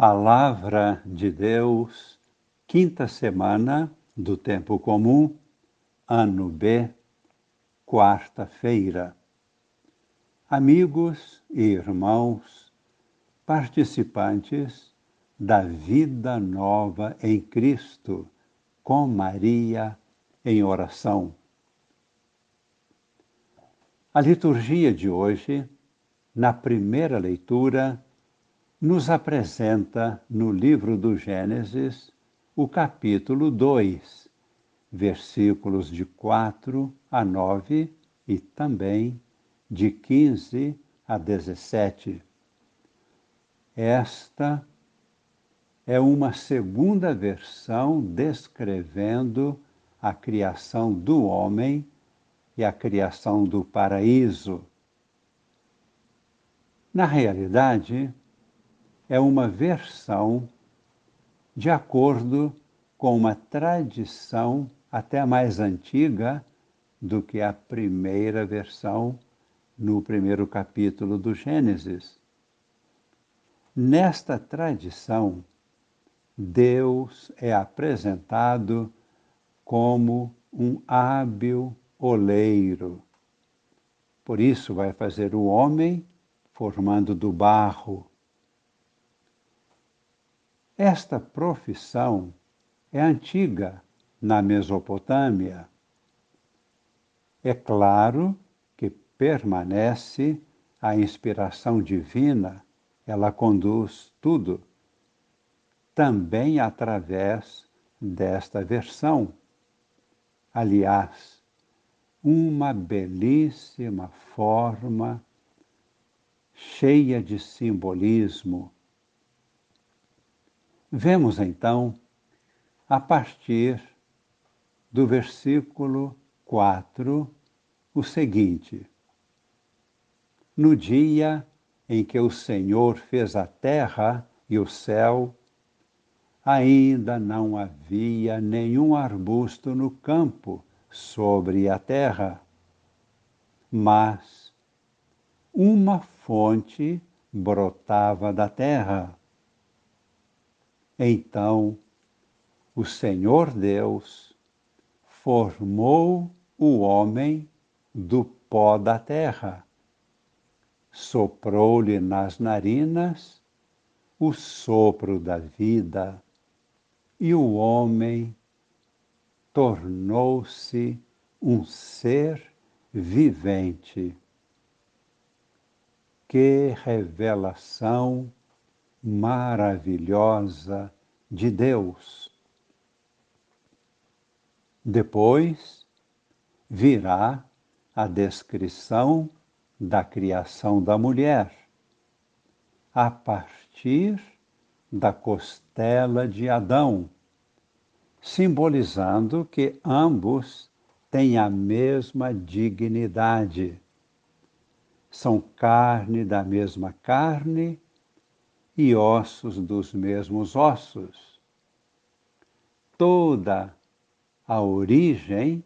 Palavra de Deus, quinta semana do Tempo Comum, ano B, quarta-feira. Amigos e irmãos, participantes da vida nova em Cristo, com Maria em oração. A liturgia de hoje, na primeira leitura, nos apresenta no livro do Gênesis o capítulo 2, versículos de 4 a 9 e também de 15 a 17. Esta é uma segunda versão descrevendo a criação do homem e a criação do paraíso. Na realidade, é uma versão de acordo com uma tradição até mais antiga do que a primeira versão no primeiro capítulo do Gênesis. Nesta tradição, Deus é apresentado como um hábil oleiro. Por isso, vai fazer o homem formando do barro esta profissão é antiga na Mesopotâmia. É claro que permanece a inspiração divina, ela conduz tudo, também através desta versão. Aliás, uma belíssima forma cheia de simbolismo Vemos então, a partir do versículo 4, o seguinte: No dia em que o Senhor fez a terra e o céu, ainda não havia nenhum arbusto no campo sobre a terra, mas uma fonte brotava da terra então o Senhor Deus formou o homem do pó da terra, soprou-lhe nas narinas o sopro da vida, e o homem tornou-se um ser vivente. Que revelação maravilhosa de Deus. Depois virá a descrição da criação da mulher, a partir da costela de Adão, simbolizando que ambos têm a mesma dignidade. São carne da mesma carne e ossos dos mesmos ossos. Toda a origem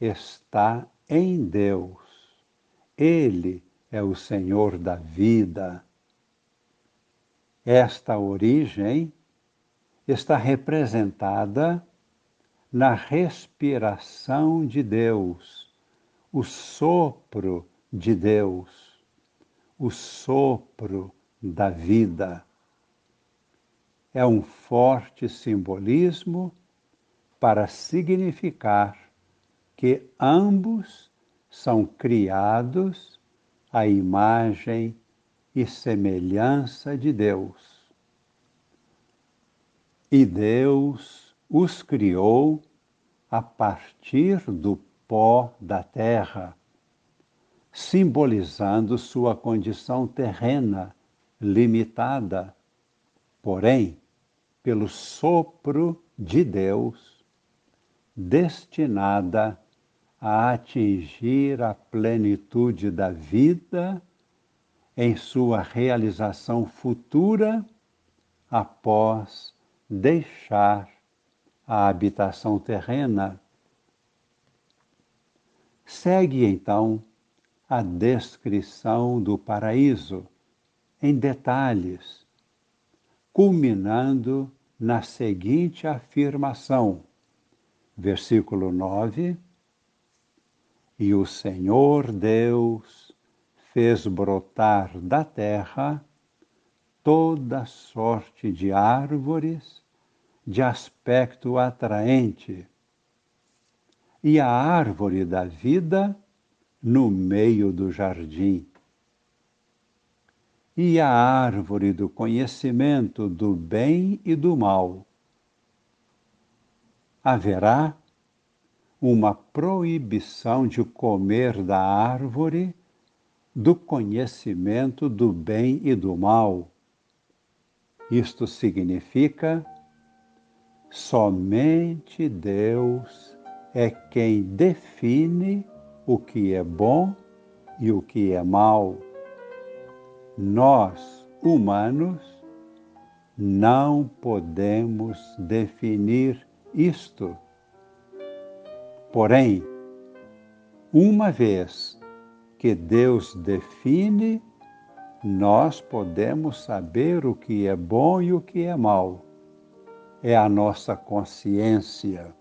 está em Deus. Ele é o Senhor da vida. Esta origem está representada na respiração de Deus, o sopro de Deus, o sopro da vida. É um forte simbolismo para significar que ambos são criados à imagem e semelhança de Deus. E Deus os criou a partir do pó da terra, simbolizando sua condição terrena limitada, porém, pelo sopro de Deus, destinada a atingir a plenitude da vida em sua realização futura após deixar a habitação terrena. Segue então a descrição do paraíso em detalhes, culminando na seguinte afirmação, versículo 9: E o Senhor Deus fez brotar da terra toda sorte de árvores de aspecto atraente, e a árvore da vida no meio do jardim e a árvore do conhecimento do bem e do mal. Haverá uma proibição de comer da árvore do conhecimento do bem e do mal. Isto significa somente Deus é quem define o que é bom e o que é mal nós, humanos, não podemos definir isto. Porém, uma vez que Deus define, nós podemos saber o que é bom e o que é mal. É a nossa consciência.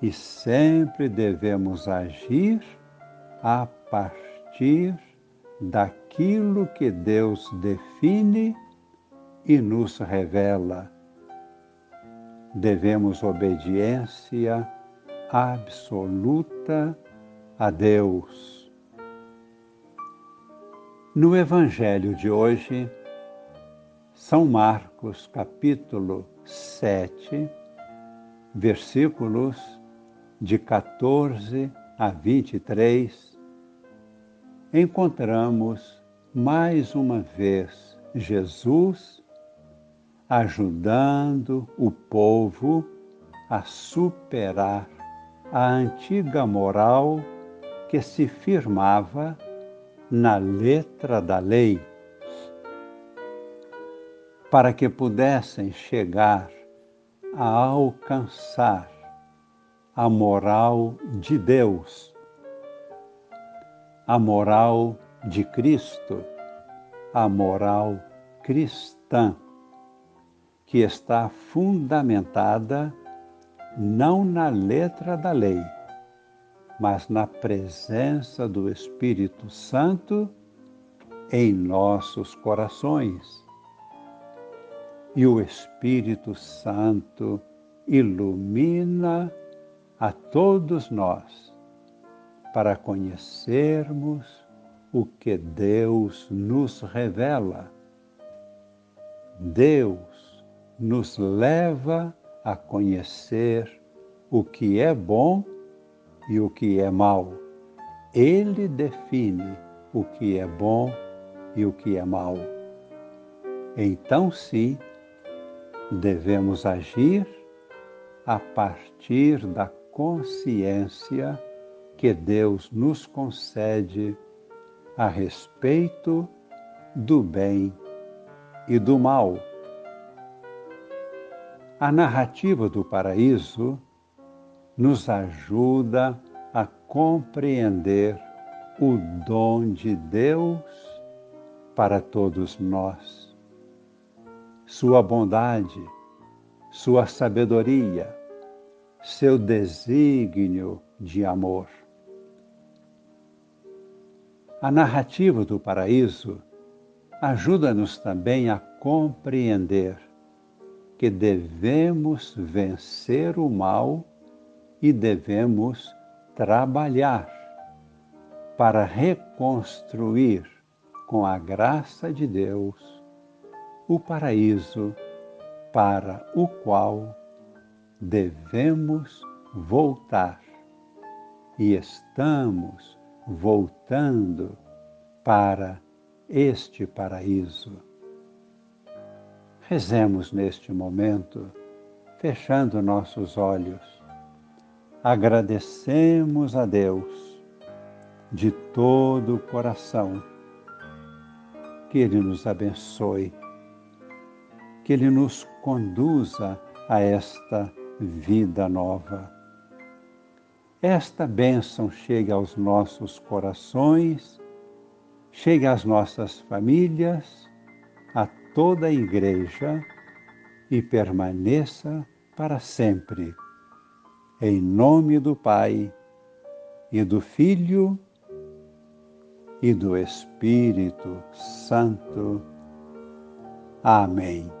E sempre devemos agir a partir daquilo que Deus define e nos revela. Devemos obediência absoluta a Deus. No Evangelho de hoje, São Marcos, capítulo 7, versículos de 14 a 23, encontramos mais uma vez Jesus ajudando o povo a superar a antiga moral que se firmava na letra da lei, para que pudessem chegar a alcançar a moral de Deus a moral de Cristo, a moral cristã, que está fundamentada não na letra da lei, mas na presença do Espírito Santo em nossos corações. E o Espírito Santo ilumina a todos nós para conhecermos o que Deus nos revela. Deus nos leva a conhecer o que é bom e o que é mal. Ele define o que é bom e o que é mal. Então, sim, devemos agir a partir da consciência que Deus nos concede a respeito do bem e do mal. A narrativa do paraíso nos ajuda a compreender o dom de Deus para todos nós. Sua bondade, sua sabedoria, seu desígnio de amor. A narrativa do paraíso ajuda-nos também a compreender que devemos vencer o mal e devemos trabalhar para reconstruir com a graça de Deus o paraíso para o qual devemos voltar. E estamos voltando para este paraíso. Rezemos neste momento, fechando nossos olhos. Agradecemos a Deus de todo o coração que Ele nos abençoe, que Ele nos conduza a esta vida nova esta bênção chegue aos nossos corações, chegue às nossas famílias, a toda a Igreja e permaneça para sempre. Em nome do Pai, e do Filho, e do Espírito Santo. Amém.